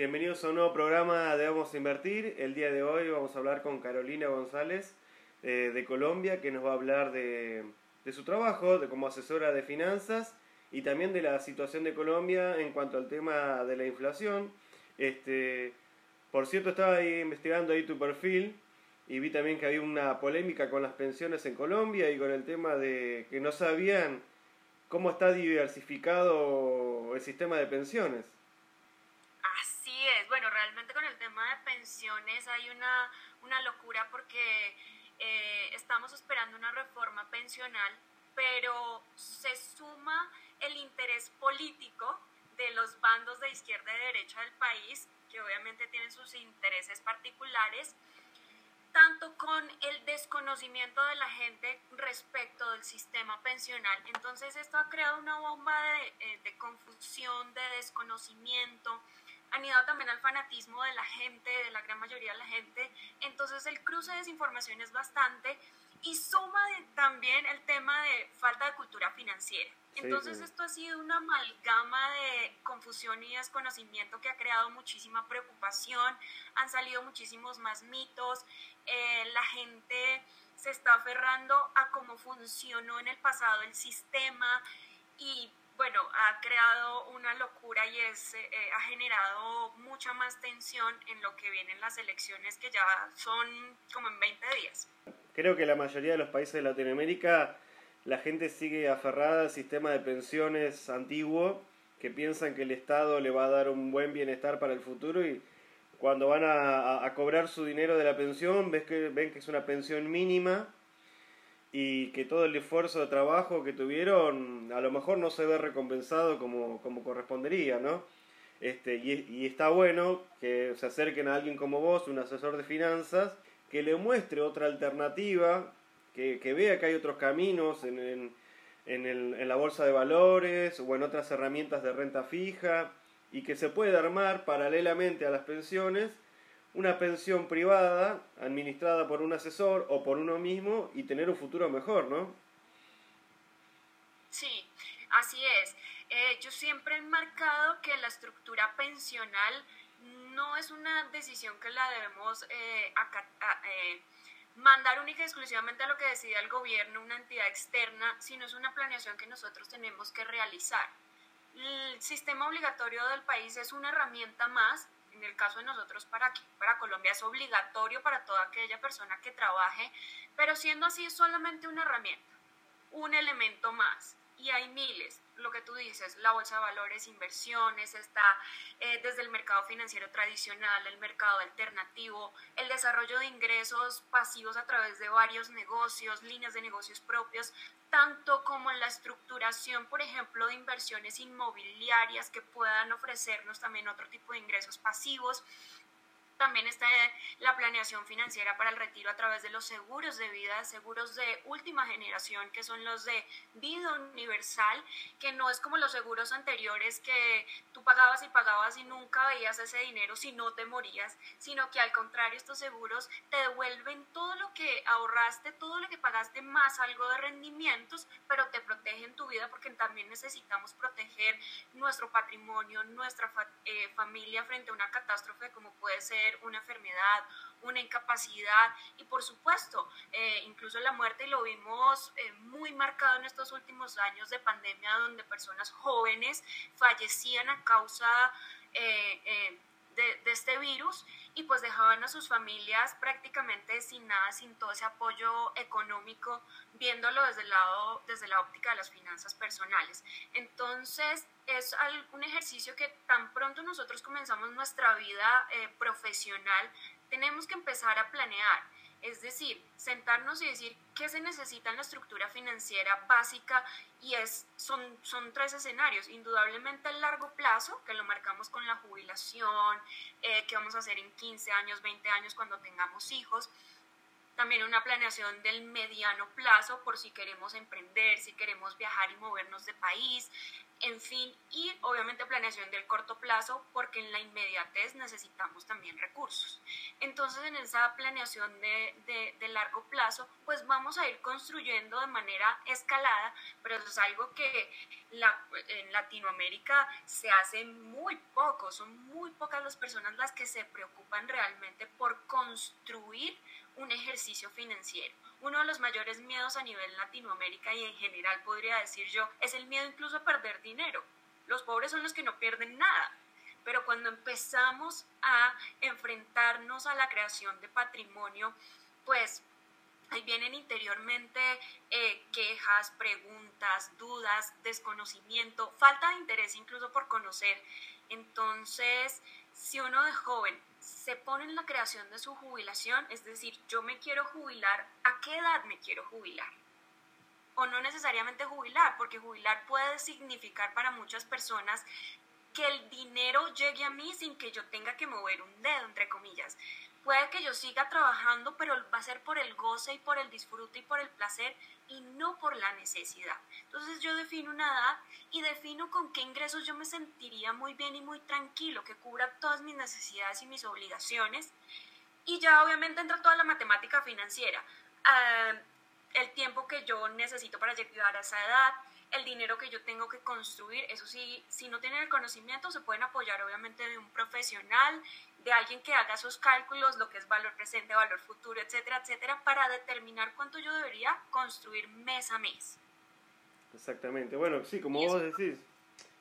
Bienvenidos a un nuevo programa de Vamos a Invertir. El día de hoy vamos a hablar con Carolina González eh, de Colombia, que nos va a hablar de, su trabajo de como asesora de finanzas y también de la situación de Colombia en cuanto al tema de la inflación. Este, por cierto, estaba ahí investigando ahí tu perfil y vi también que había una polémica con las pensiones en Colombia y con el tema de que no sabían cómo está diversificado el sistema de pensiones. Así es, bueno, realmente con el tema hay una, una locura porque eh, estamos esperando una reforma pensional, pero se suma el interés político de los bandos de izquierda y derecha del país, que obviamente tienen sus intereses particulares, tanto con el desconocimiento de la gente respecto del sistema pensional. Entonces esto ha creado una bomba de, eh, de confusión, de desconocimiento, han ido también al fanatismo de la gente, de la gran mayoría de la gente. Entonces el cruce de desinformación es bastante y suma también el tema de falta de cultura financiera. Entonces esto ha sido una amalgama de confusión y desconocimiento que ha creado muchísima preocupación, han salido muchísimos más mitos, eh, la gente se está aferrando a cómo funcionó en el pasado el sistema y bueno, ha creado una locura y es, eh, ha generado mucha más tensión en lo que vienen las elecciones que ya son como en 20 días. Creo que la mayoría de los países de Latinoamérica la gente sigue aferrada al sistema de pensiones antiguo, que piensan que el Estado le va a dar un buen bienestar para el futuro y cuando van a, cobrar su dinero de la pensión ves que, ven que es una pensión mínima y que todo el esfuerzo de trabajo que tuvieron a lo mejor no se ve recompensado como, como correspondería, ¿no? Este, y, está bueno que se acerquen a alguien como vos, un asesor de finanzas, que le muestre otra alternativa que, vea que hay otros caminos en, en, en la bolsa de valores o en otras herramientas de renta fija y que se puede armar paralelamente a las pensiones una pensión privada administrada por un asesor o por uno mismo y tener un futuro mejor, ¿no? Sí, así es. Eh, yo siempre he marcado que la estructura pensional no es una decisión que la debemos eh, eh mandar única y exclusivamente a lo que decida el gobierno, una entidad externa, sino es una planeación que nosotros tenemos que realizar. El sistema obligatorio del país es una herramienta más, en el caso de nosotros para aquí, para Colombia es obligatorio para toda aquella persona que trabaje, pero siendo así es solamente una herramienta, un elemento más y hay miles, lo que tú dices, la bolsa de valores, inversiones, está eh, desde el mercado financiero tradicional, el mercado alternativo, el desarrollo de ingresos pasivos a través de varios negocios, líneas de negocios propios, tanto como en la estructuración, por ejemplo, de inversiones inmobiliarias que puedan ofrecernos también otro tipo de ingresos pasivos. También está la planeación financiera para el retiro a través de los seguros de vida, seguros de última generación, que son los de vida universal, que no es como los seguros anteriores que tú pagabas y pagabas y nunca veías ese dinero si no te morías, sino que al contrario estos seguros te devuelven todo lo que ahorraste, todo lo que pagaste más algo de rendimientos, pero te protegen tu vida porque también necesitamos proteger nuestro patrimonio, nuestra eh, familia frente a una catástrofe como puede ser una enfermedad, una incapacidad y por supuesto eh, incluso la muerte lo vimos eh, muy marcado en estos últimos años de pandemia donde personas jóvenes fallecían a causa eh, de, este virus y pues dejaban a sus familias prácticamente sin nada, sin todo ese apoyo económico, viéndolo desde el lado, desde la óptica de las finanzas personales. Entonces, es un ejercicio que tan pronto nosotros comenzamos nuestra vida eh, profesional, tenemos que empezar a planear. Es decir, sentarnos y decir qué se necesita en la estructura financiera básica y es, son, son tres escenarios. Indudablemente el largo plazo, que lo marcamos con la jubilación, eh, que vamos a hacer en 15 años, 20 años cuando tengamos hijos también una planeación del mediano plazo por si queremos emprender, si queremos viajar y movernos de país, en fin, y obviamente planeación del corto plazo, porque en la inmediatez necesitamos también recursos. Entonces, en esa planeación de, de, largo plazo, pues vamos a ir construyendo de manera escalada, pero eso es algo que la, en Latinoamérica se hace muy poco, son muy pocas las personas las que se preocupan realmente por construir un ejercicio financiero. Uno de los mayores miedos a nivel Latinoamérica y en general podría decir yo es el miedo incluso a perder dinero. Los pobres son los que no pierden nada. Pero cuando empezamos a enfrentarnos a la creación de patrimonio, pues ahí vienen interiormente eh, quejas, preguntas, dudas, desconocimiento, falta de interés incluso por conocer. Entonces, si uno de joven se pone en la creación de su jubilación, es decir, yo me quiero jubilar, ¿a qué edad me quiero jubilar? O no necesariamente jubilar, porque jubilar puede significar para muchas personas que el dinero llegue a mí sin que yo tenga que mover un dedo, entre comillas. Puede que yo siga trabajando, pero va a ser por el goce y por el disfrute y por el placer y no por la necesidad. Entonces yo defino una edad y defino con qué ingresos yo me sentiría muy bien y muy tranquilo, que cubra todas mis necesidades y mis obligaciones. Y ya obviamente entra toda la matemática financiera. Ah, el tiempo que yo necesito para llegar a esa edad, el dinero que yo tengo que construir, eso sí, si no tienen el conocimiento, se pueden apoyar obviamente de un profesional, de alguien que haga esos cálculos, lo que es valor presente, valor futuro, etcétera, etcétera, para determinar cuánto yo debería construir mes a mes. Exactamente, bueno, sí, como vos decís,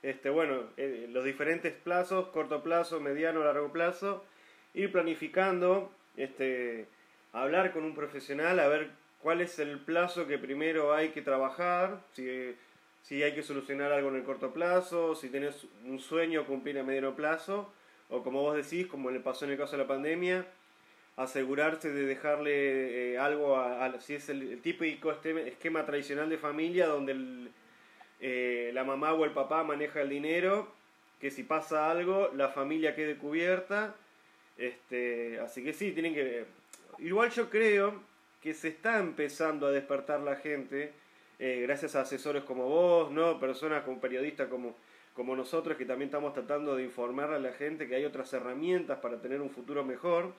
este, bueno, eh, los diferentes plazos, corto plazo, mediano, largo plazo, ir planificando, este, hablar con un profesional, a ver cuál es el plazo que primero hay que trabajar, si si hay que solucionar algo en el corto plazo, si tenés un sueño cumplir a mediano plazo, o como vos decís, como le pasó en el caso de la pandemia, asegurarse de dejarle eh, algo a, si es el, típico esquema tradicional de familia donde eh, la mamá o el papá maneja el dinero, que si pasa algo la familia quede cubierta, este, así que sí, tienen que... Igual yo creo que se está empezando a despertar la gente, eh, gracias a asesores como vos, ¿no? Personas como periodistas como, como nosotros que también estamos tratando de informar a la gente que hay otras herramientas para tener un futuro mejor.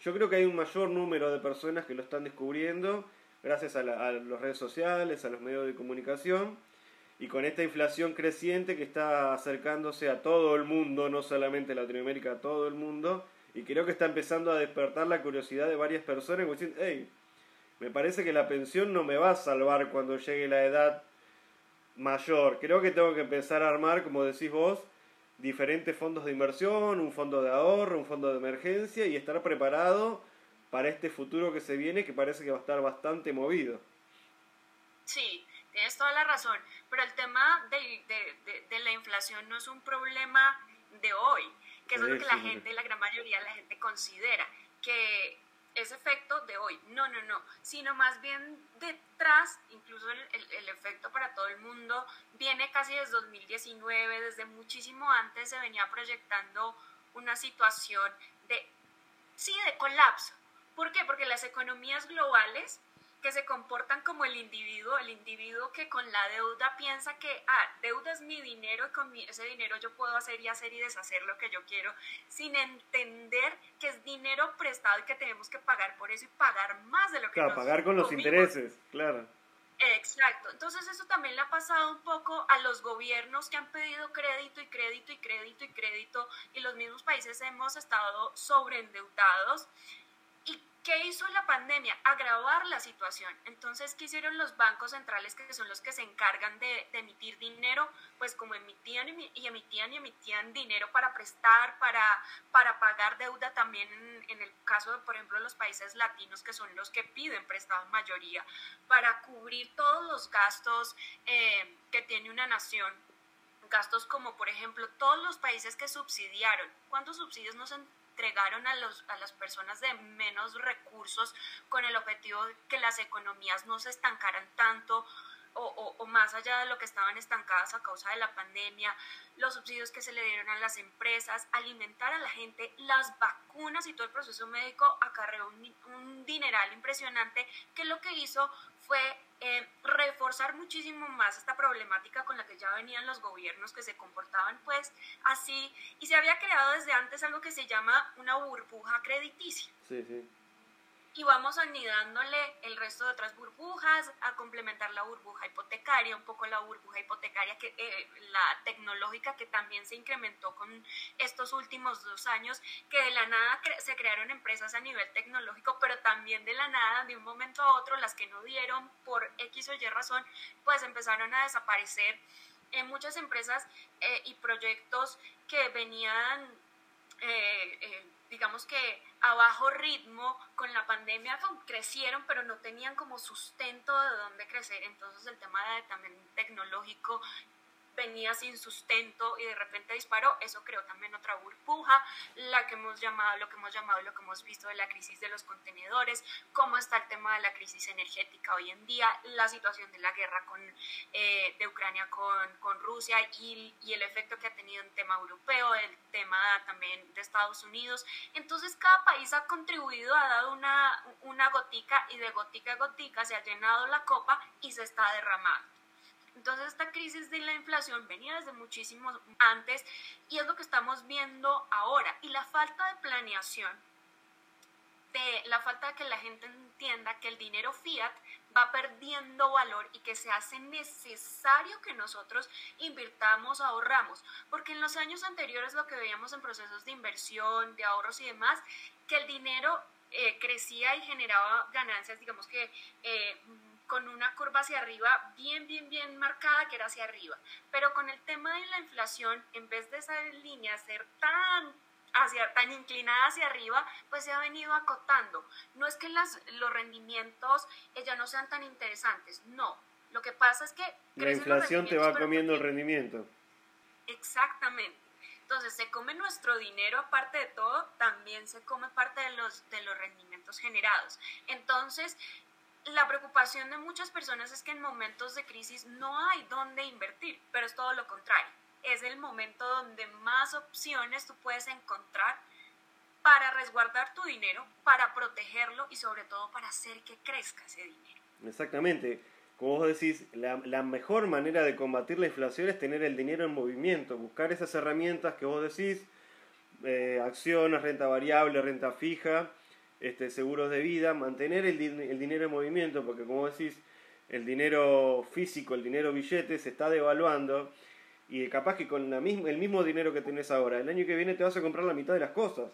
Yo creo que hay un mayor número de personas que lo están descubriendo gracias a, a las redes sociales, a los medios de comunicación y con esta inflación creciente que está acercándose a todo el mundo, no solamente Latinoamérica, a todo el mundo, y creo que está empezando a despertar la curiosidad de varias personas, hey, me parece que la pensión no me va a salvar cuando llegue la edad mayor. Creo que tengo que empezar a armar, como decís vos, diferentes fondos de inversión, un fondo de ahorro, un fondo de emergencia y estar preparado para este futuro que se viene que parece que va a estar bastante movido. Sí, tienes toda la razón, pero el tema de, de, la inflación no es un problema de hoy, que es lo que la gente, la gran mayoría de la gente considera, que ese efecto de hoy, no, no, no, sino más bien detrás, incluso el, el, efecto para todo el mundo, viene casi desde 2019, desde muchísimo antes se venía proyectando una situación de, sí, de colapso. ¿Por qué? Porque las economías globales que se comportan como el individuo, el individuo que con la deuda piensa que, ah, deuda es mi dinero y con ese dinero yo puedo hacer y hacer y deshacer lo que yo quiero, sin entender que es dinero prestado y que tenemos que pagar por eso y pagar más de lo que claro, pagar con los intereses, claro. Exacto, entonces eso también le ha pasado un poco a los gobiernos que han pedido crédito y crédito y crédito y crédito y los mismos países hemos estado sobreendeudados ¿Qué hizo la pandemia? Agravar la situación. Entonces, ¿qué hicieron los bancos centrales, que son los que se encargan de, emitir dinero? Pues como emitían y emitían y emitían dinero para prestar, para, para pagar deuda también en, el caso de, por ejemplo, los países latinos, que son los que piden prestado mayoría, para cubrir todos los gastos eh, que tiene una nación gastos como por ejemplo todos los países que subsidiaron. ¿Cuántos subsidios nos entregaron a, los, a las personas de menos recursos con el objetivo de que las economías no se estancaran tanto. o, o, más allá de lo que estaban estancadas a causa de la pandemia, los subsidios que se le dieron a las empresas, alimentar a la gente, las vacunas y todo el proceso médico acarreó un, un dineral impresionante que lo que hizo fue eh, reforzar muchísimo más esta problemática con la que ya venían los gobiernos que se comportaban pues así y se había creado desde antes algo que se llama una burbuja crediticia. Y vamos anidándole el resto de otras burbujas a complementar la burbuja hipotecaria, un poco la burbuja hipotecaria, que, eh, la tecnológica que también se incrementó con estos últimos dos años, que de la nada se crearon empresas a nivel tecnológico, pero también de la nada, de un momento a otro, las que no dieron por X o Y razón, pues empezaron a desaparecer. En muchas empresas eh, y proyectos que venían... Digamos que a bajo ritmo con la pandemia crecieron, pero no tenían como sustento de dónde crecer. Entonces el tema de, también tecnológico venía sin sustento y de repente disparó, eso creó también otra burbuja, la que hemos llamado, lo que hemos llamado, lo que hemos visto de la crisis de los contenedores, cómo está el tema de la crisis energética hoy en día, la situación de la guerra con, eh, de Ucrania con, con Rusia y, y, el efecto que ha tenido en tema europeo, el tema también de Estados Unidos. Entonces cada país ha contribuido, ha dado una, una gotica y de gotica a gotica se ha llenado la copa y se está derramando. Entonces esta crisis de la inflación venía desde muchísimo antes y es lo que estamos viendo ahora. Y la falta de planeación, de la falta de que la gente entienda que el dinero fiat va perdiendo valor y que se hace necesario que nosotros invirtamos, ahorramos. Porque en los años anteriores lo que veíamos en procesos de inversión, de ahorros y demás, que el dinero eh, crecía y generaba ganancias, digamos que... Eh, con una curva hacia arriba bien, bien, bien marcada que era hacia arriba. Pero con el tema de la inflación, en vez de esa línea ser tan hacia, tan inclinada hacia arriba, pues se ha venido acotando. No es que las, los rendimientos ya no sean tan interesantes, no. Lo que pasa es que... La inflación te va comiendo el rendimiento. Exactamente. Entonces se come nuestro dinero, aparte de todo, también se come parte de los, de los rendimientos generados. Entonces, la preocupación de muchas personas es que en momentos de crisis no hay dónde invertir, pero es todo lo contrario. Es el momento donde más opciones tú puedes encontrar para resguardar tu dinero, para protegerlo y sobre todo para hacer que crezca ese dinero. Exactamente. Como vos decís, la, mejor manera de combatir la inflación es tener el dinero en movimiento, buscar esas herramientas que vos decís, eh, acciones, renta variable, renta fija, este, seguros de vida, mantener el, el, dinero en movimiento, porque como decís, el dinero físico, el dinero billete se está devaluando y capaz que con la misma, el mismo dinero que tenés ahora, el año que viene te vas a comprar la mitad de las cosas.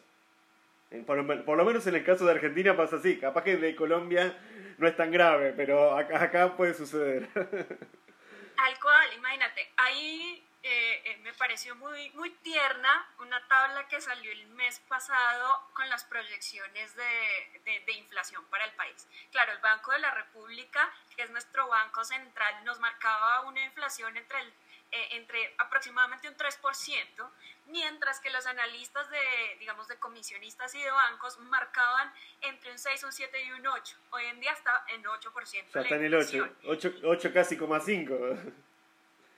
Por, lo menos en el caso de Argentina pasa así, capaz que de Colombia no es tan grave, pero acá, acá puede suceder. Al cual, imagínate, ahí eh, eh, me pareció muy, muy tierna una tabla que salió el mes pasado con las proyecciones de, de, inflación para el país. Claro, el Banco de la República, que es nuestro banco central, nos marcaba una inflación entre, el, eh, entre aproximadamente un 3%, mientras que los analistas de, digamos, de comisionistas y de bancos marcaban entre un 6, un 7 y un 8. Hoy en día está en 8%. O sea, está en el 8, 8, 8 casi como 5.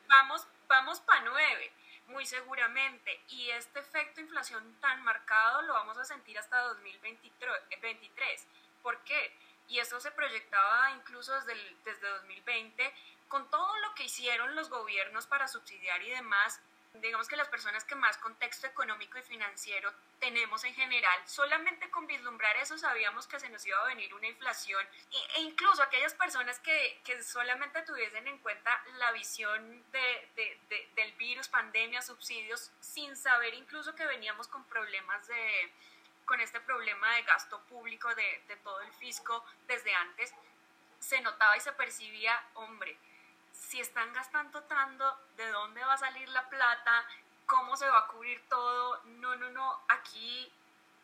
Vamos vamos para 9, muy seguramente. Y este efecto inflación tan marcado lo vamos a sentir hasta 2023. ¿Por qué? Y esto se proyectaba incluso desde, desde 2020, con todo lo que hicieron los gobiernos para subsidiar y demás, digamos que las personas que más contexto económico y financiero tenemos en general, solamente con vislumbrar eso sabíamos que se nos iba a venir una inflación. E, incluso aquellas personas que, que solamente tuviesen en cuenta la visión de, de, del virus, pandemia, subsidios, sin saber incluso que veníamos con problemas de con este problema de gasto público de, de todo el fisco desde antes, se notaba y se percibía, hombre, si están gastando tanto, ¿de dónde va a salir la plata? ¿Cómo se va a cubrir todo? No, no, no, aquí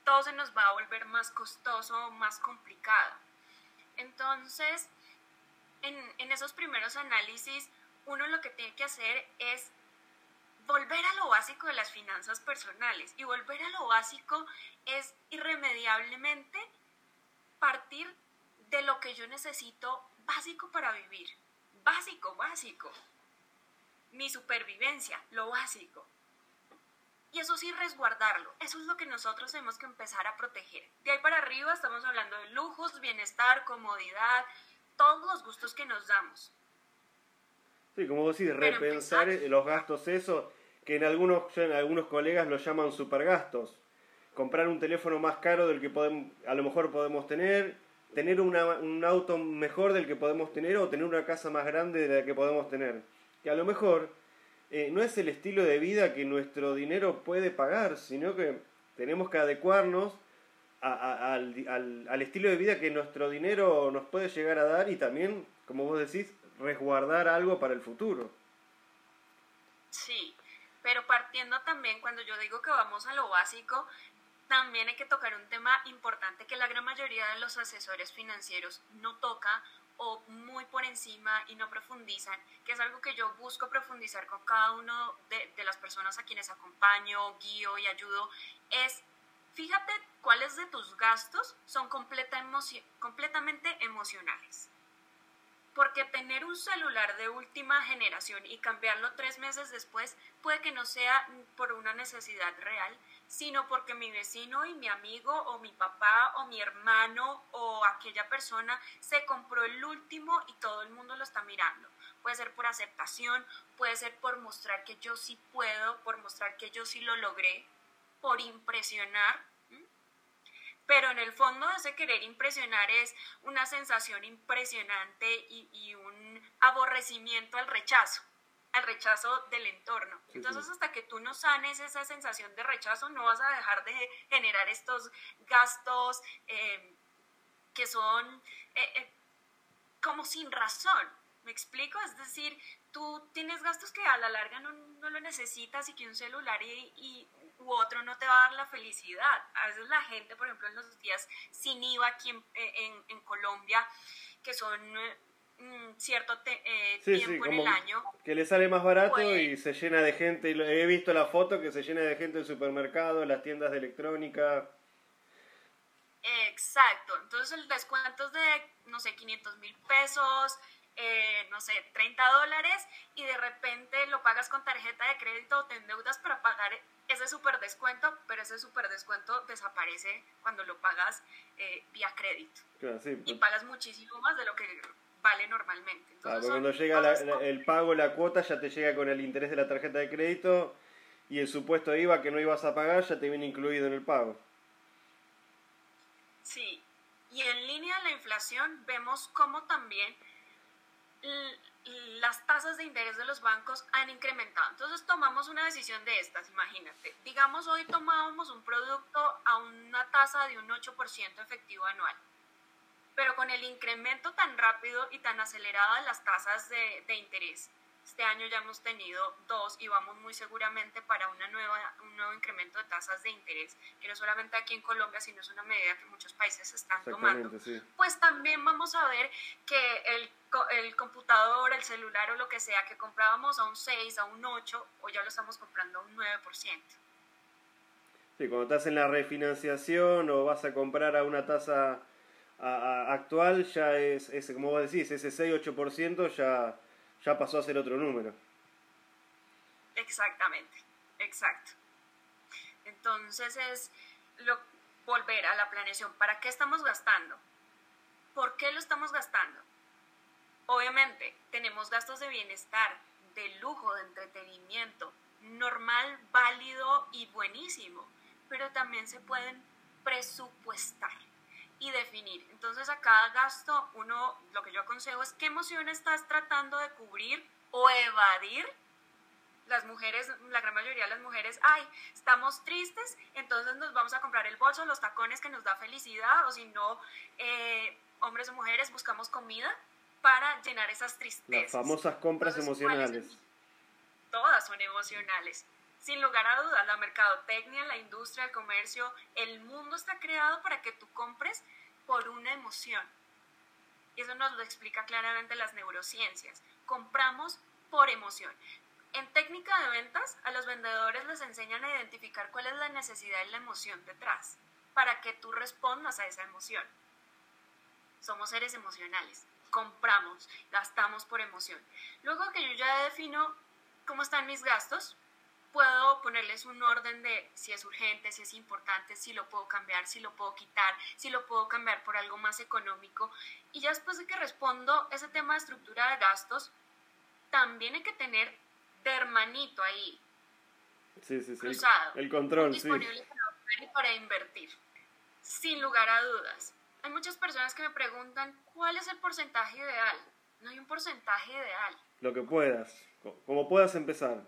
todo se nos va a volver más costoso, más complicado. Entonces, en, en esos primeros análisis, uno lo que tiene que hacer es volver a lo básico de las finanzas personales. Y volver a lo básico es irremediablemente partir de lo que yo necesito básico para vivir básico, básico. Mi supervivencia, lo básico. Y eso sí, resguardarlo. Eso es lo que nosotros tenemos que empezar a proteger. De ahí para arriba estamos hablando de lujos, bienestar, comodidad, todos los gustos que nos damos. Sí, como vos decís, repensar los gastos, eso, que en algunos, en algunos colegas lo llaman supergastos. Comprar un teléfono más caro del que podemos, a lo mejor podemos tener, tener un auto mejor del que podemos tener o tener una casa más grande de la que podemos tener. Que a lo mejor eh, no es el estilo de vida que nuestro dinero puede pagar, sino que tenemos que adecuarnos al, estilo de vida que nuestro dinero nos puede llegar a dar y también, como vos decís, resguardar algo para el futuro. Sí, pero partiendo también, cuando yo digo que vamos a lo básico, también hay que tocar un tema importante que la gran mayoría de los asesores financieros no toca o muy por encima y no profundizan, que es algo que yo busco profundizar con cada uno de, de las personas a quienes acompaño, guío y ayudo, es fíjate cuáles de tus gastos son completa completamente emocionales. Porque tener un celular de última generación y cambiarlo tres meses después puede que no sea por una necesidad real, sino porque mi vecino y mi amigo o mi papá o mi hermano o aquella persona se compró el último y todo el mundo lo está mirando. Puede ser por aceptación, puede ser por mostrar que yo sí puedo, por mostrar que yo sí lo logré, por impresionar pero en el fondo ese querer impresionar es una sensación impresionante y, un aborrecimiento al rechazo, al rechazo del entorno. Entonces hasta que tú no sanes esa sensación de rechazo, no vas a dejar de generar estos gastos eh, que son eh, eh, como sin razón. ¿Me explico? Es decir, tú tienes gastos que a la larga no, no lo necesitas y que un celular y u otro no te va a dar la felicidad. A veces la gente, por ejemplo, en los días sin IVA aquí en, en, Colombia, que son mm, cierto eh, tiempo en el año. Que le sale más barato pues y se llena de gente. He visto la foto que se llena de gente en el supermercado, en las tiendas de electrónica. Exacto. Entonces el descuento es de, no sé, 500 mil pesos, eh, no sé, 30 dólares y de repente lo pagas con tarjeta de crédito o te endeudas para pagar ese super descuento, pero ese super descuento desaparece cuando lo pagas eh, vía crédito. y pues. pagas muchísimo más de lo que vale normalmente. Entonces, cuando llega el pago, la cuota, ya te llega con el interés de la tarjeta de crédito y el supuesto IVA que no ibas a pagar ya te viene incluido en el pago. Sí, y en línea de la inflación vemos cómo también las tasas de interés de los bancos han incrementado. Entonces tomamos una decisión de estas, imagínate. Digamos, hoy tomábamos un producto a una tasa de un 8% efectivo anual, pero con el incremento tan rápido y tan acelerado de las tasas de, de interés este año ya hemos tenido dos y vamos muy seguramente para una nueva, un nuevo incremento de tasas de interés, que no solamente aquí en Colombia, sino es una medida que muchos países están tomando. Pues también vamos a ver que el, el computador, el celular o lo que sea que comprábamos a un 6, a un 8, o ya lo estamos comprando a un 9%. Sí, cuando estás en la refinanciación o vas a comprar a una tasa actual, ya es, como decís, ese 6-8% ya ya pasó a ser otro número. Exactamente, exacto. Entonces es lo, volver a la planeación. ¿Para qué estamos gastando? ¿Por qué lo estamos gastando? Obviamente, tenemos gastos de bienestar, de lujo, de entretenimiento, normal, válido y buenísimo, pero también se pueden presupuestar y definir. Entonces a cada gasto uno, lo que yo aconsejo es qué emoción estás tratando de cubrir o evadir. Las mujeres, la gran mayoría de las mujeres, ay, estamos tristes, entonces nos vamos a comprar el bolso, los tacones que nos da felicidad, o si no, eh, hombres o mujeres buscamos comida para llenar esas tristezas. Las famosas compras emocionales. Todas son emocionales. Sin lugar a dudas, la mercadotecnia, la industria, el comercio, el mundo está creado para que tú compres por una emoción. Y eso nos lo explica claramente las neurociencias. Compramos por emoción. En técnica de ventas, a los vendedores les enseñan a identificar cuál es la necesidad y la emoción detrás, para que tú respondas a esa emoción. Somos seres emocionales compramos, gastamos por emoción. Luego que yo ya defino cómo están mis gastos, puedo ponerles un orden de si es urgente, si es importante, si lo puedo cambiar, si lo puedo quitar, si lo puedo cambiar por algo más económico. Y ya después de que respondo ese tema de estructura de gastos, también hay que tener de hermanito ahí. Sí, sí, sí. Cruzado. El control, disponible para, para invertir. Sin lugar a dudas. Hay muchas personas que me preguntan cuál es el porcentaje ideal. No hay un porcentaje ideal. Lo que puedas, como puedas empezar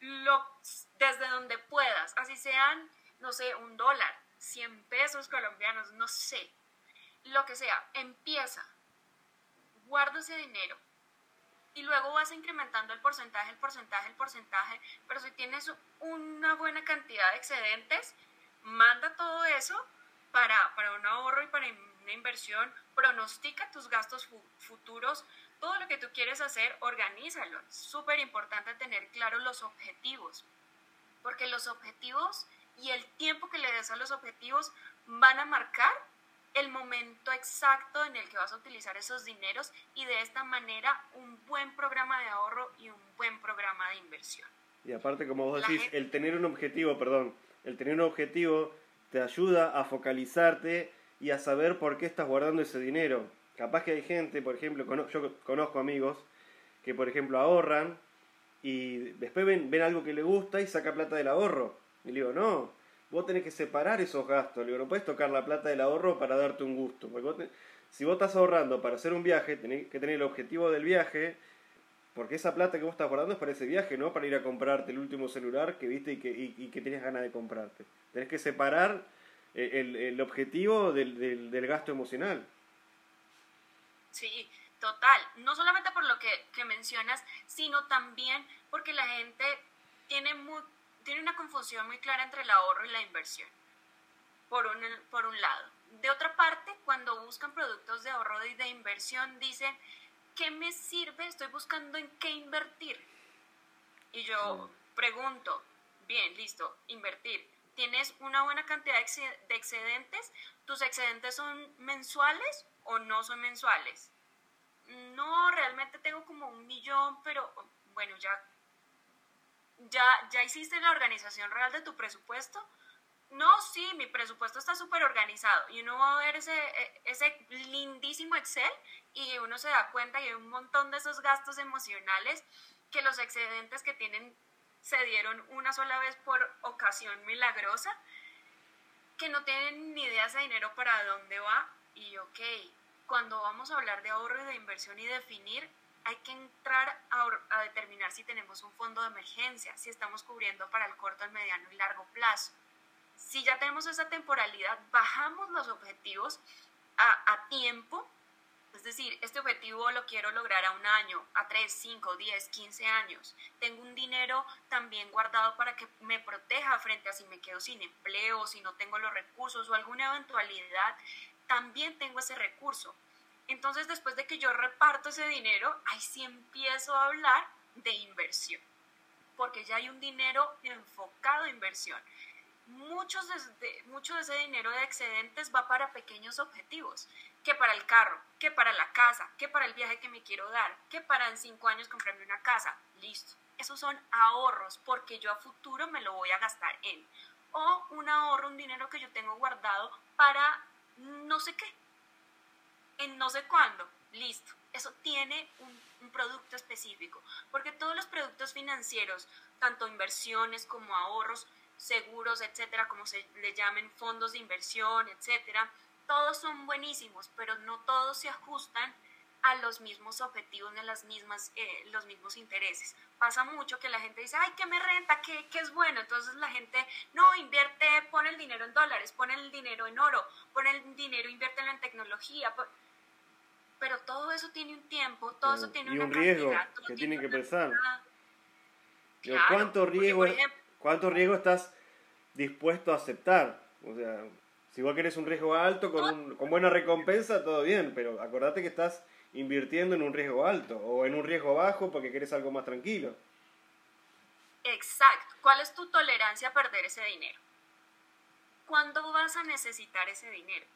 lo, desde donde puedas, así sean, no sé, un dólar, 100 pesos colombianos, no sé, lo que sea, empieza, guarda ese dinero y luego vas incrementando el porcentaje, el porcentaje, el porcentaje, pero si tienes una buena cantidad de excedentes, manda todo eso para, para un ahorro y para una inversión, pronostica tus gastos futuros, todo lo que tú quieres hacer, organízalo. Es súper importante tener claros los objetivos, porque los objetivos y el tiempo que le des a los objetivos van a marcar el momento exacto en el que vas a utilizar esos dineros y de esta manera un buen programa de ahorro y un buen programa de inversión. Y aparte, como vos decís, el tener un objetivo, perdón, el tener un objetivo te ayuda a focalizarte y a saber por qué estás guardando ese dinero. Capaz que hay gente, por ejemplo, yo conozco amigos que, por ejemplo, ahorran y después ven, ven algo que le gusta y saca plata del ahorro. Y le digo, no, vos tenés que separar esos gastos. Le digo, no puedes tocar la plata del ahorro para darte un gusto. Porque si vos estás ahorrando para hacer un viaje, tenés que tener el objetivo del viaje, porque esa plata que vos estás guardando es para ese viaje, no para ir a comprarte el último celular que viste y que, y, que tenías ganas de comprarte. Tenés que separar eh, el, el objetivo del, del gasto emocional. Sí, total. No solamente por lo que, mencionas, sino también porque la gente tiene, tiene una confusión muy clara entre el ahorro y la inversión, por un, por un lado. De otra parte, cuando buscan productos de ahorro y de inversión, dicen, ¿qué me sirve? Estoy buscando en qué invertir. Y yo pregunto, bien, listo, invertir. ¿Tienes una buena cantidad de excedentes? ¿Tus excedentes son mensuales o no son mensuales. No, realmente tengo como un millón, pero bueno, ya, ya, ya hiciste la organización real de tu presupuesto. No, sí, mi presupuesto está súper organizado y uno va a ver ese, e, ese lindísimo Excel y uno se da cuenta que hay un montón de esos gastos emocionales que los excedentes que tienen se dieron una sola vez por ocasión milagrosa, que no tienen ni idea ese dinero para dónde va y ok, cuando vamos a hablar de ahorro y de inversión y definir, hay que entrar a, determinar si tenemos un fondo de emergencia, si estamos cubriendo para el corto, el mediano y largo plazo. Si ya tenemos esa temporalidad, bajamos los objetivos a, a tiempo es decir, este objetivo lo quiero lograr a un año, a 3, 5, 10, 15 años. Tengo un dinero también guardado para que me proteja frente a si me quedo sin empleo, si no tengo los recursos o alguna eventualidad también tengo ese recurso. Entonces, después de que yo reparto ese dinero, ahí sí empiezo a hablar de inversión, porque ya hay un dinero enfocado a inversión. Muchos de, mucho de ese dinero de excedentes va para pequeños objetivos, que para el carro, que para la casa, que para el viaje que me quiero dar, que para en cinco años comprarme una casa. Listo. Esos son ahorros porque yo a futuro me lo voy a gastar en. O un ahorro, un dinero que yo tengo guardado para no sé qué, en no sé cuándo, listo. Eso tiene un, producto específico, porque todos los productos financieros, tanto inversiones como ahorros, seguros, etcétera, como se le llamen fondos de inversión, etcétera, todos son buenísimos, pero no todos se ajustan a los mismos objetivos ni a las mismas, eh, los mismos intereses. Pasa mucho que la gente dice, ay, ¿qué me renta? ¿Qué, ¿Qué, es bueno? Entonces la gente, no, invierte, pone el dinero en dólares, pone el dinero en oro, pone el dinero, inviértelo en tecnología. Pero todo eso tiene un tiempo, todo eso tiene y un riesgo que tiene que pensar. ¿cuánto, riesgo, ¿Cuánto riesgo estás dispuesto a aceptar? O sea, si vos querés un riesgo alto con, con buena recompensa, todo bien, pero acordate que estás invirtiendo en un riesgo alto o en un riesgo bajo porque quieres algo más tranquilo. Exacto. ¿Cuál es tu tolerancia a perder ese dinero? ¿Cuándo vas a necesitar ese dinero?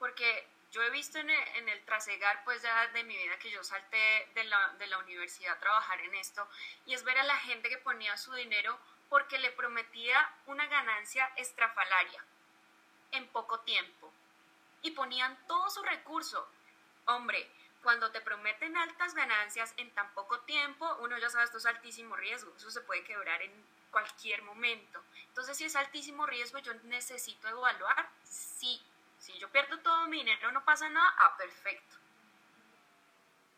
Porque yo he visto en el, en el, trasegar, pues ya de mi vida que yo salté de la, de la universidad a trabajar en esto, y es ver a la gente que ponía su dinero porque le prometía una ganancia estrafalaria en poco tiempo. Y ponían todo su recurso. Hombre, cuando te prometen altas ganancias en tan poco tiempo, uno ya sabe, esto es altísimo riesgo, eso se puede quebrar en cualquier momento. Entonces, si es altísimo riesgo, yo necesito evaluar si, si yo pierdo todo mi dinero, no pasa nada, ah, perfecto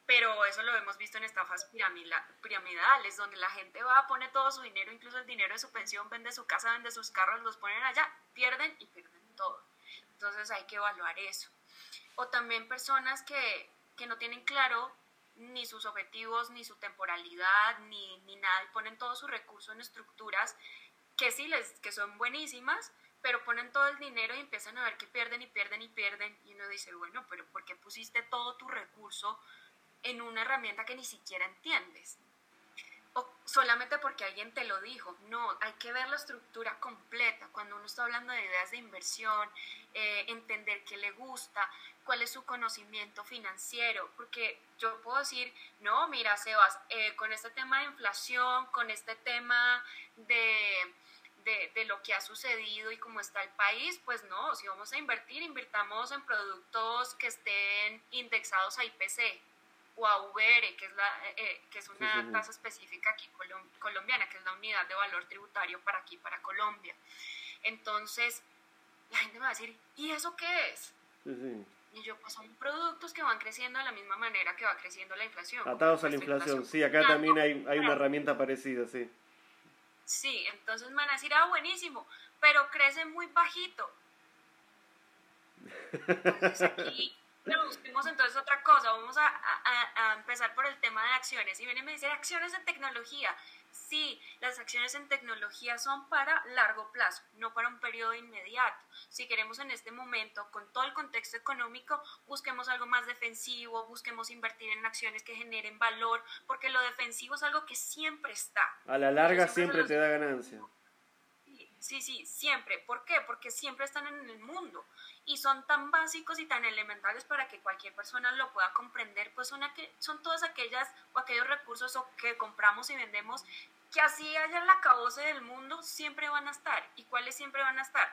pero eso lo hemos visto en estafas piramidales, donde la gente va, pone todo su dinero, incluso el dinero de su pensión, vende su casa, vende sus carros, los ponen allá, pierden y pierden todo. Entonces hay que evaluar eso. O también personas que, que no tienen claro ni sus objetivos, ni su temporalidad, ni, ni nada, y ponen todo su recurso en estructuras que sí, les, que son buenísimas, pero ponen todo el dinero y empiezan a ver que pierden y pierden y pierden, y uno dice, bueno, pero ¿por qué pusiste todo tu recurso en una herramienta que ni siquiera entiendes. O solamente porque alguien te lo dijo. No, hay que ver la estructura completa. Cuando uno está hablando de ideas de inversión, eh, entender qué le gusta, cuál es su conocimiento financiero. Porque yo puedo decir, no, mira, Sebas, eh, con este tema de inflación, con este tema de, de, de, lo que ha sucedido y cómo está el país, pues no, si vamos a invertir, invirtamos en productos que estén indexados a IPC o a UBR, que es, la, eh, eh, que es una tasa específica aquí colombiana, que es la unidad de valor tributario para aquí, para Colombia. Entonces, la gente me va a decir, ¿y eso qué es? Y yo, pues son productos que van creciendo de la misma manera que va creciendo la inflación. Atados a la inflación, sí, acá también hay, hay una herramienta parecida, sí. Sí, entonces me van a decir, ah, buenísimo, pero crece muy bajito. Entonces aquí pero busquemos entonces otra cosa, vamos a, a, a, empezar por el tema de acciones. Y viene y me dice, acciones en tecnología. Sí, las acciones en tecnología son para largo plazo, no para un periodo inmediato. Si queremos en este momento, con todo el contexto económico, busquemos algo más defensivo, busquemos invertir en acciones que generen valor, porque lo defensivo es algo que siempre está. A la larga siempre, te da ganancia. Sí, sí, siempre. ¿Por qué? Porque siempre están en el mundo y son tan básicos y tan elementales para que cualquier persona lo pueda comprender, pues son, son todas aquellas o aquellos recursos que compramos y vendemos que así haya la caboce del mundo, siempre van a estar. ¿Y cuáles siempre van a estar?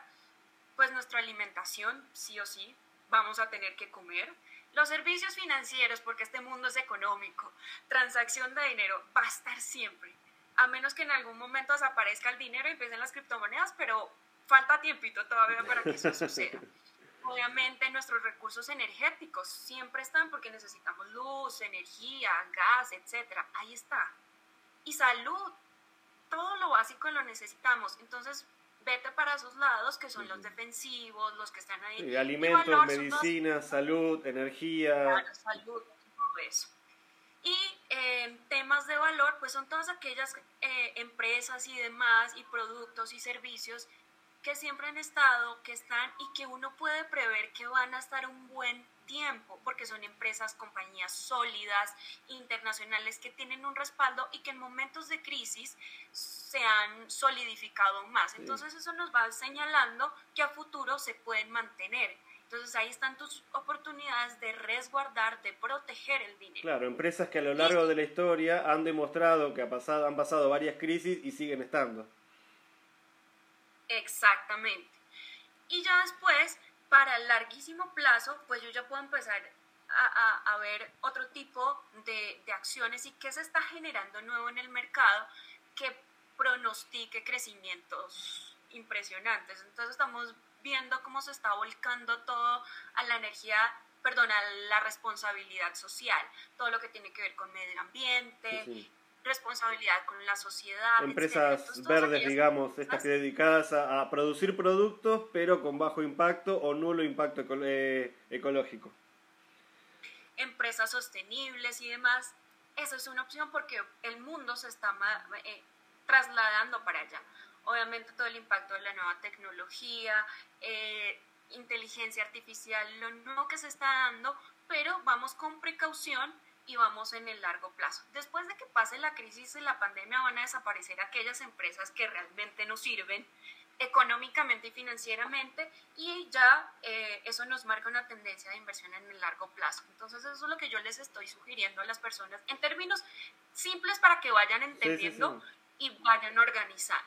Pues nuestra alimentación, sí o sí, vamos a tener que comer. Los servicios financieros, porque este mundo es económico, transacción de dinero, va a estar siempre. A menos que en algún momento desaparezca el dinero y empiecen las criptomonedas, pero falta tiempito todavía para que eso suceda. Obviamente nuestros recursos energéticos siempre están porque necesitamos luz, energía, gas, etc. Ahí está. Y salud, todo lo básico lo necesitamos. Entonces, vete para esos lados que son los defensivos, los que están ahí. alimentos, medicina, salud, energía. Claro, salud, todo eso. Y eh, temas de valor, pues son todas aquellas eh, empresas y demás, y productos y servicios que siempre han estado, que están y que uno puede prever que van a estar un buen tiempo, porque son empresas, compañías sólidas, internacionales, que tienen un respaldo y que en momentos de crisis se han solidificado más. Entonces eso nos va señalando que a futuro se pueden mantener. Entonces ahí están tus oportunidades de resguardar, de proteger el dinero. Claro, empresas que a lo largo de la historia han demostrado que ha pasado, han pasado varias crisis y siguen estando. Exactamente. Y ya después, para el larguísimo plazo, pues yo ya puedo empezar a, ver otro tipo de, de, acciones y qué se está generando nuevo en el mercado que pronostique crecimientos impresionantes. Entonces estamos viendo cómo se está volcando todo a la energía, perdón, a la responsabilidad social, todo lo que tiene que ver con medio ambiente, responsabilidad con la sociedad. Empresas verdes, digamos, estas que dedicadas a, producir productos, pero con bajo impacto o nulo impacto eh, ecológico. Empresas sostenibles y demás. Eso es una opción porque el mundo se está eh, trasladando para allá. Obviamente todo el impacto de la nueva tecnología, eh, inteligencia artificial, lo nuevo que se está dando, pero vamos con precaución y vamos en el largo plazo. Después de que pase la crisis y la pandemia van a desaparecer aquellas empresas que realmente no sirven, económicamente y financieramente y ya eh, eso nos marca una tendencia de inversión en el largo plazo. Entonces eso es lo que yo les estoy sugiriendo a las personas en términos simples para que vayan entendiendo y vayan organizando.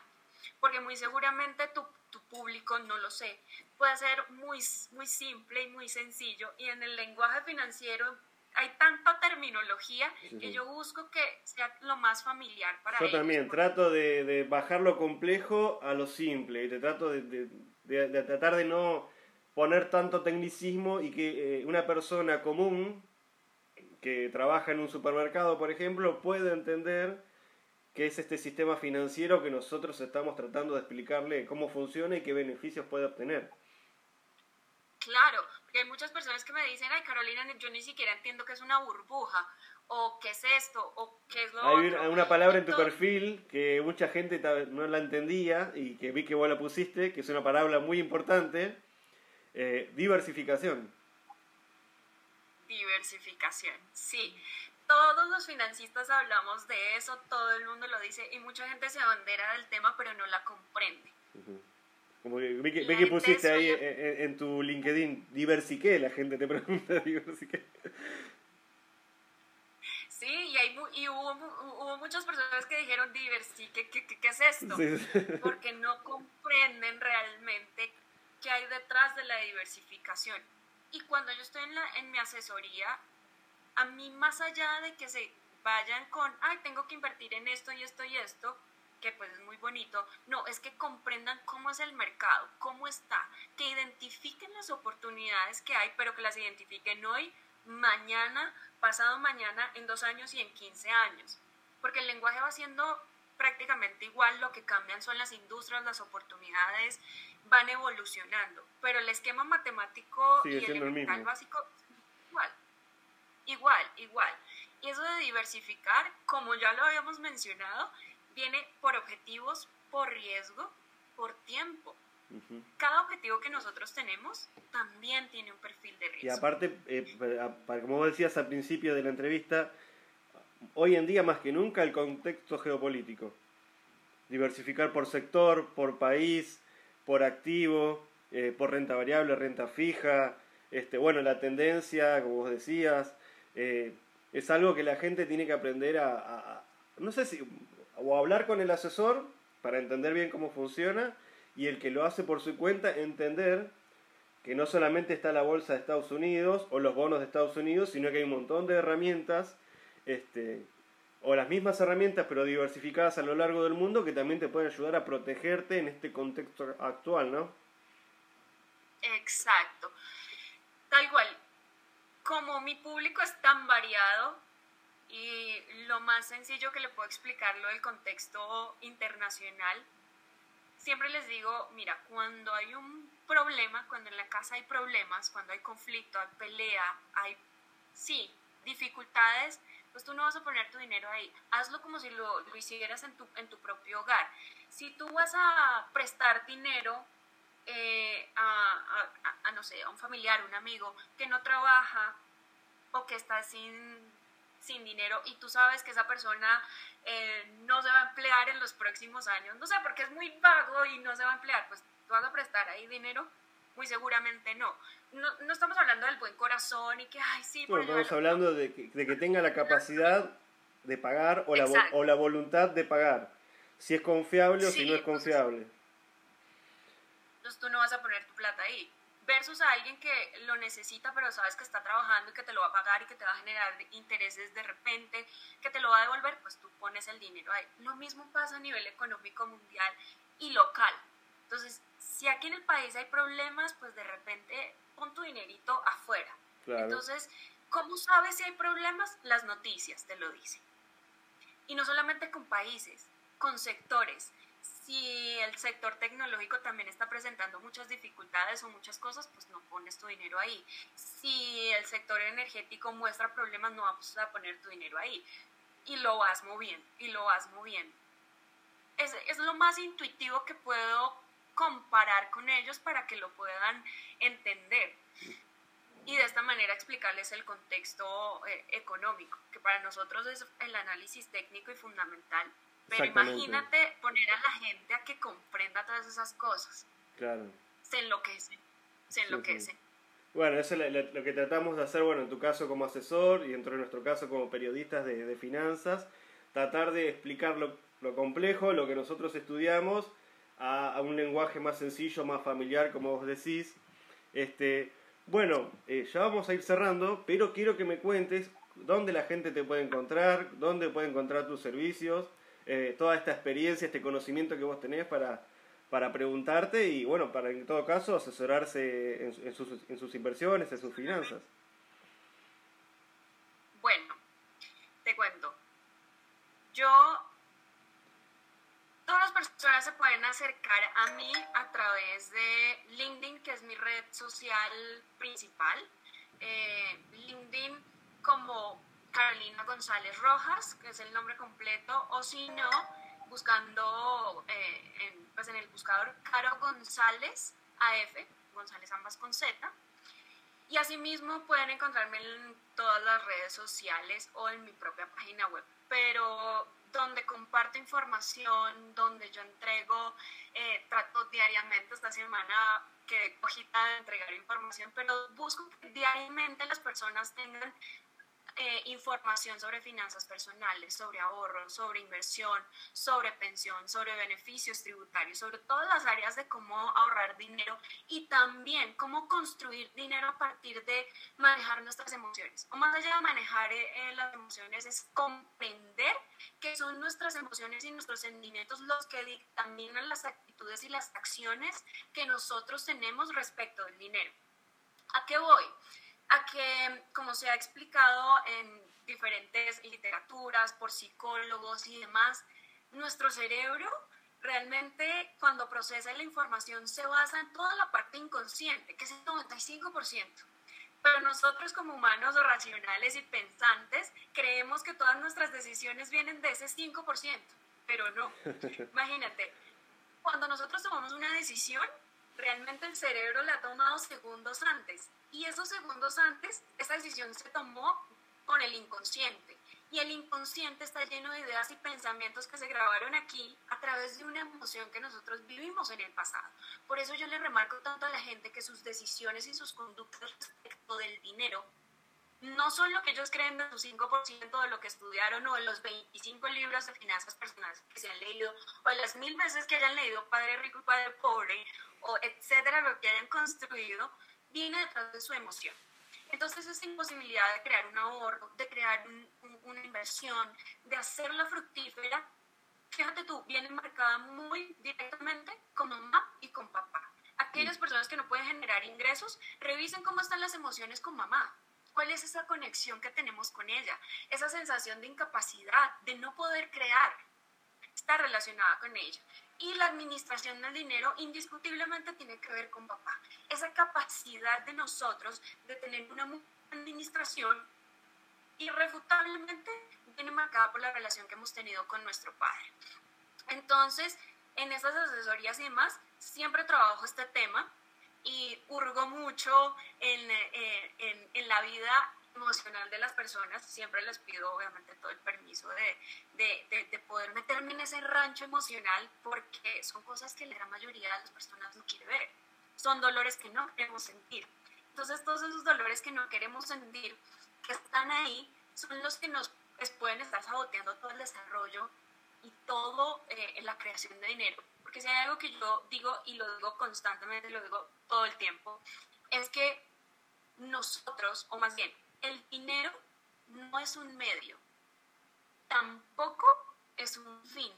Porque muy seguramente tu, tu, público, no lo sé, puede ser muy, muy simple y muy sencillo y en el lenguaje financiero hay tanta terminología que yo busco que sea lo más familiar para ellos. Yo también trato de, de, bajar lo complejo a lo simple y te trato de, de, tratar de no poner tanto tecnicismo y que eh, una persona común que trabaja en un supermercado, por ejemplo, pueda entender qué es este sistema financiero que nosotros estamos tratando de explicarle cómo funciona y qué beneficios puede obtener. Claro, hay muchas personas que me dicen, ay Carolina, yo ni siquiera entiendo qué es una burbuja, o qué es esto, o qué es lo Hay una palabra en tu perfil que mucha gente no la entendía y que vi que vos la pusiste, que es una palabra muy importante, eh, diversificación. Diversificación, sí. Todos los financistas hablamos de eso, todo el mundo lo dice y mucha gente se abandera del tema pero no la comprende. Como que pusiste ahí en, tu LinkedIn, diversiqué, la gente te pregunta, diversiqué. Sí, y, hay, y hubo, hubo, muchas personas que dijeron, diversique, ¿qué, qué, es esto? Porque no comprenden realmente qué hay detrás de la diversificación. Y cuando yo estoy en, la, en mi asesoría, a mí más allá de que se vayan con, ay, tengo que invertir en esto y esto y esto, que pues es muy bonito, no, es que comprendan cómo es el mercado, cómo está, que identifiquen las oportunidades que hay, pero que las identifiquen hoy, mañana, pasado mañana, en dos años y en 15 años. Porque el lenguaje va siendo prácticamente igual, lo que cambian son las industrias, las oportunidades van evolucionando, pero el esquema matemático y el básico igual, igual, igual. Y eso de diversificar, como ya lo habíamos mencionado, viene por objetivos, por riesgo, por tiempo. Cada objetivo que nosotros tenemos también tiene un perfil de riesgo. Y aparte, eh, como vos decías al principio de la entrevista, hoy en día más que nunca el contexto geopolítico. Diversificar por sector, por país, por activo, eh, por renta variable, renta fija. Este, bueno, la tendencia, como vos decías, eh, es algo que la gente tiene que aprender a, no sé si o hablar con el asesor para entender bien cómo funciona y el que lo hace por su cuenta entender que no solamente está la bolsa de Estados Unidos o los bonos de Estados Unidos, sino que hay un montón de herramientas, este, o las mismas herramientas pero diversificadas a lo largo del mundo que también te pueden ayudar a protegerte en este contexto actual, ¿no? Exacto. Tal cual. Como mi público es tan variado, y lo más sencillo que le puedo explicarlo del contexto internacional, siempre les digo, mira, cuando hay un problema, cuando en la casa hay problemas, cuando hay conflicto, hay pelea, hay, sí, dificultades, pues tú no vas a poner tu dinero ahí. Hazlo como si lo, lo hicieras en tu, en tu propio hogar. Si tú vas a prestar dinero eh, a, a, a, no sé, a un familiar, un amigo que no trabaja o que está sin sin dinero y tú sabes que esa persona eh, no se va a emplear en los próximos años, no sé, porque es muy vago y no se va a emplear, pues tú vas a prestar ahí dinero, muy seguramente no. No, no estamos hablando del buen corazón y que, ay, sí, bueno, estamos hablando de que, de que, tenga la capacidad de pagar o la, o la, voluntad de pagar, si es confiable o si no es confiable. Entonces tú no vas a poner tu plata ahí versus a alguien que lo necesita pero sabes que está trabajando y que te lo va a pagar y que te va a generar intereses de repente, que te lo va a devolver, pues tú pones el dinero ahí. Lo mismo pasa a nivel económico mundial y local. Entonces, si aquí en el país hay problemas, pues de repente pon tu dinerito afuera. Entonces, ¿cómo sabes si hay problemas? Las noticias te lo dicen. Y no solamente con países, con sectores si el sector tecnológico también está presentando muchas dificultades o muchas cosas, pues no pones tu dinero ahí. Si el sector energético muestra problemas, no vas a poner tu dinero ahí. Y lo vas moviendo, y lo vas moviendo. Es, es lo más intuitivo que puedo comparar con ellos para que lo puedan entender. Y de esta manera explicarles el contexto eh, económico, que para nosotros es el análisis técnico y fundamental Pero imagínate poner a la gente a que comprenda todas esas cosas. Claro. Se enloquece, se enloquece. Bueno, eso es lo, que tratamos de hacer, bueno, en tu caso como asesor y dentro de nuestro caso como periodistas de, finanzas, tratar de explicar lo, complejo, lo que nosotros estudiamos, a, un lenguaje más sencillo, más familiar, como vos decís. Este, bueno, eh, ya vamos a ir cerrando, pero quiero que me cuentes dónde la gente te puede encontrar, dónde puede encontrar tus servicios, eh, toda esta experiencia, este conocimiento que vos tenés para, para preguntarte y, bueno, para en todo caso asesorarse en, sus, en sus inversiones, en sus finanzas. Bueno, te cuento. Yo, todas las personas se pueden acercar a mí a través de LinkedIn, que es mi red social principal. Eh, LinkedIn como Carolina González Rojas, que es el nombre completo, o si no, buscando eh, en, pues en el buscador Caro González AF, González ambas con Z. Y asimismo pueden encontrarme en todas las redes sociales o en mi propia página web. Pero donde comparto información, donde yo entrego, eh, trato diariamente esta semana que cogita de entregar información, pero busco que diariamente las personas tengan eh, información sobre finanzas personales, sobre ahorro, sobre inversión, sobre pensión, sobre beneficios tributarios, sobre todas las áreas de cómo ahorrar dinero y también cómo construir dinero a partir de manejar nuestras emociones. O más allá de manejar eh, eh, las emociones es comprender que son nuestras emociones y nuestros sentimientos los que dictaminan las actitudes y las acciones que nosotros tenemos respecto del dinero. ¿A qué voy? A que, como se ha explicado en diferentes literaturas, por psicólogos y demás, nuestro cerebro realmente cuando procesa la información se basa en toda la parte inconsciente, que es el 95%. Pero nosotros como humanos racionales y pensantes creemos que todas nuestras decisiones vienen de ese 5%, pero no. Imagínate, cuando nosotros tomamos una decisión, realmente el cerebro la ha tomado segundos antes. Y esos segundos antes, esa decisión se tomó con el inconsciente. Y el inconsciente está lleno de ideas y pensamientos que se grabaron aquí a través de una emoción que nosotros vivimos en el pasado. Por eso yo le remarco tanto a la gente que sus decisiones y sus conductas respecto del dinero no son lo que ellos creen de su 5% de lo que estudiaron o de los 25 libros de finanzas personales que se han leído o de las mil veces que hayan leído Padre Rico y Padre Pobre o etcétera, lo que hayan construido, viene detrás de su emoción. Entonces esa imposibilidad de crear un ahorro, de crear una inversión, de hacerla fructífera, fíjate tú, viene marcada muy directamente con mamá y con papá. Aquellas personas que no pueden generar ingresos, revisen cómo están las emociones con mamá. ¿Cuál es esa conexión que tenemos con ella? Esa sensación de incapacidad, de no poder crear, está relacionada con ella. Y la administración del dinero indiscutiblemente tiene que ver con papá. Esa capacidad de nosotros de tener una administración irrefutablemente viene marcada por la relación que hemos tenido con nuestro padre. Entonces, en estas asesorías y demás, siempre trabajo este tema y hurgo mucho en, eh, en, en la vida emocional de las personas, siempre les pido obviamente todo el permiso de, de, de, poder meterme en ese rancho emocional porque son cosas que la gran mayoría de las personas no quiere ver. Son dolores que no queremos sentir. Entonces todos esos dolores que no queremos sentir, que están ahí, son los que nos pues, pueden estar saboteando todo el desarrollo y todo eh, la creación de dinero. Porque si hay algo que yo digo y lo digo constantemente, lo digo todo el tiempo, es que nosotros, o más bien, el dinero no es un medio, tampoco es un fin,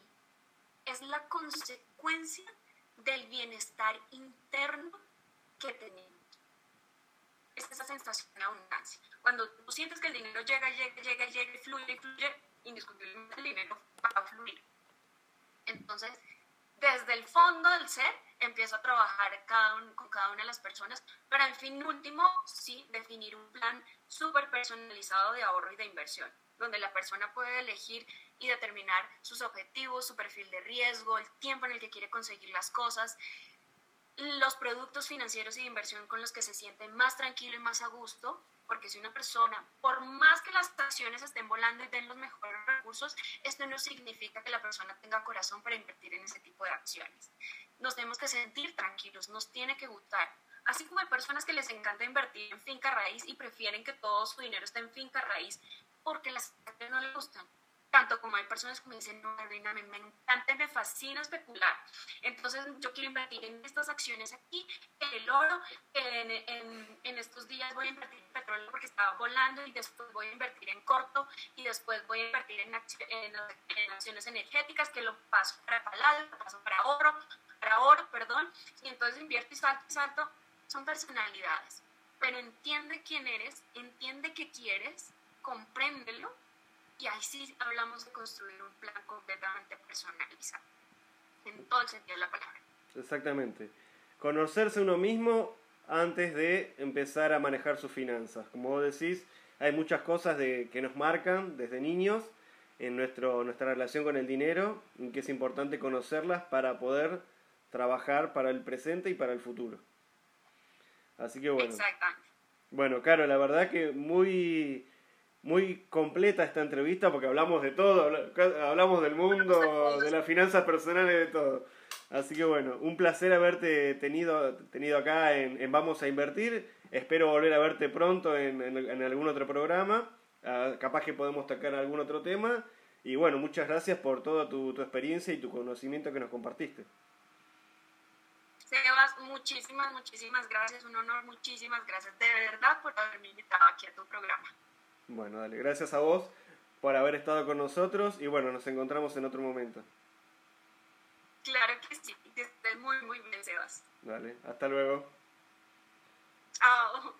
es la consecuencia del bienestar interno que tenemos. Es esa sensación de abundancia. Cuando tú sientes que el dinero llega, llega, llega, llega, fluye, fluye, indiscutiblemente el dinero va a fluir. Entonces, desde el fondo del ser, empiezo a trabajar cada con cada una de las personas para, en fin último, sí, definir un plan súper personalizado de ahorro y de inversión, donde la persona puede elegir y determinar sus objetivos, su perfil de riesgo, el tiempo en el que quiere conseguir las cosas, los productos financieros y de inversión con los que se siente más tranquilo y más a gusto, porque si una persona, por más que las acciones estén volando y den los mejores recursos, esto no significa que la persona tenga corazón para invertir en ese tipo de acciones. Nos tenemos que sentir tranquilos, nos tiene que gustar. Así como hay personas que les encanta invertir en finca raíz y prefieren que todo su dinero esté en finca raíz porque las no les gustan tanto como hay personas que me dicen, no, Reina, me, me encanta, me fascina especular. Entonces yo quiero invertir en estas acciones aquí, en el oro, en, en, en estos días voy a invertir en petróleo porque estaba volando y después voy a invertir en corto y después voy a invertir en, en, acciones energéticas que lo paso para palado, lo paso para oro, para oro, perdón. Y entonces invierto y salto y salto. Son personalidades. Pero entiende quién eres, entiende qué quieres, compréndelo y ahí sí hablamos de construir un plan completamente personalizado, en todo el sentido de la palabra. Exactamente. Conocerse uno mismo antes de empezar a manejar sus finanzas. Como vos decís, hay muchas cosas de, que nos marcan desde niños en nuestro, nuestra relación con el dinero, y que es importante conocerlas para poder trabajar para el presente y para el futuro. Así que bueno. Exactamente. Bueno, claro, la verdad que muy muy completa esta entrevista porque hablamos de todo, hablamos del mundo, de las finanzas personales, de todo. Así que bueno, un placer haberte tenido, tenido acá en, Vamos a Invertir. Espero volver a verte pronto en, en, algún otro programa. Ah, capaz que podemos tocar algún otro tema. Y bueno, muchas gracias por toda tu, tu experiencia y tu conocimiento que nos compartiste. Sebas, muchísimas, muchísimas gracias. Un honor, muchísimas gracias de verdad por haberme invitado aquí a tu programa. Bueno, dale, gracias a vos por haber estado con nosotros y bueno, nos encontramos en otro momento. Claro que sí, que estés muy, muy bien, Sebas. Dale, hasta luego. Chao.